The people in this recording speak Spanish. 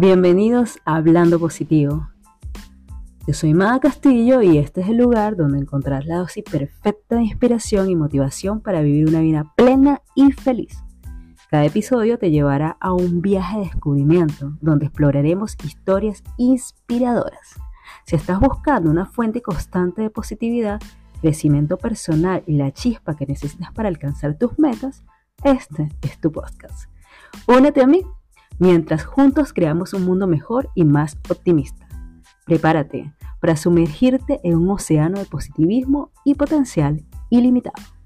Bienvenidos a Hablando Positivo. Yo soy Mada Castillo y este es el lugar donde encontrarás la dosis perfecta de inspiración y motivación para vivir una vida plena y feliz. Cada episodio te llevará a un viaje de descubrimiento donde exploraremos historias inspiradoras. Si estás buscando una fuente constante de positividad, crecimiento personal y la chispa que necesitas para alcanzar tus metas, este es tu podcast. Únete a mí mientras juntos creamos un mundo mejor y más optimista. Prepárate para sumergirte en un océano de positivismo y potencial ilimitado.